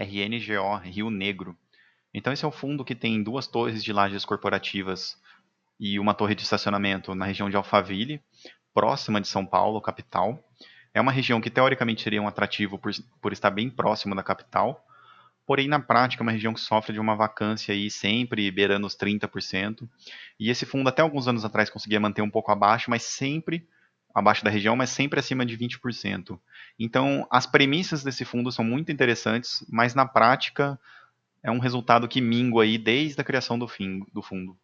RNGO, Rio Negro. Então esse é um fundo que tem duas torres de lajes corporativas e uma torre de estacionamento na região de Alphaville, próxima de São Paulo, capital. É uma região que teoricamente seria um atrativo por, por estar bem próximo da capital, porém na prática é uma região que sofre de uma vacância aí sempre beirando os 30%. E esse fundo até alguns anos atrás conseguia manter um pouco abaixo, mas sempre abaixo da região, mas sempre acima de 20%. Então, as premissas desse fundo são muito interessantes, mas na prática é um resultado que mingua aí desde a criação do, fim, do fundo.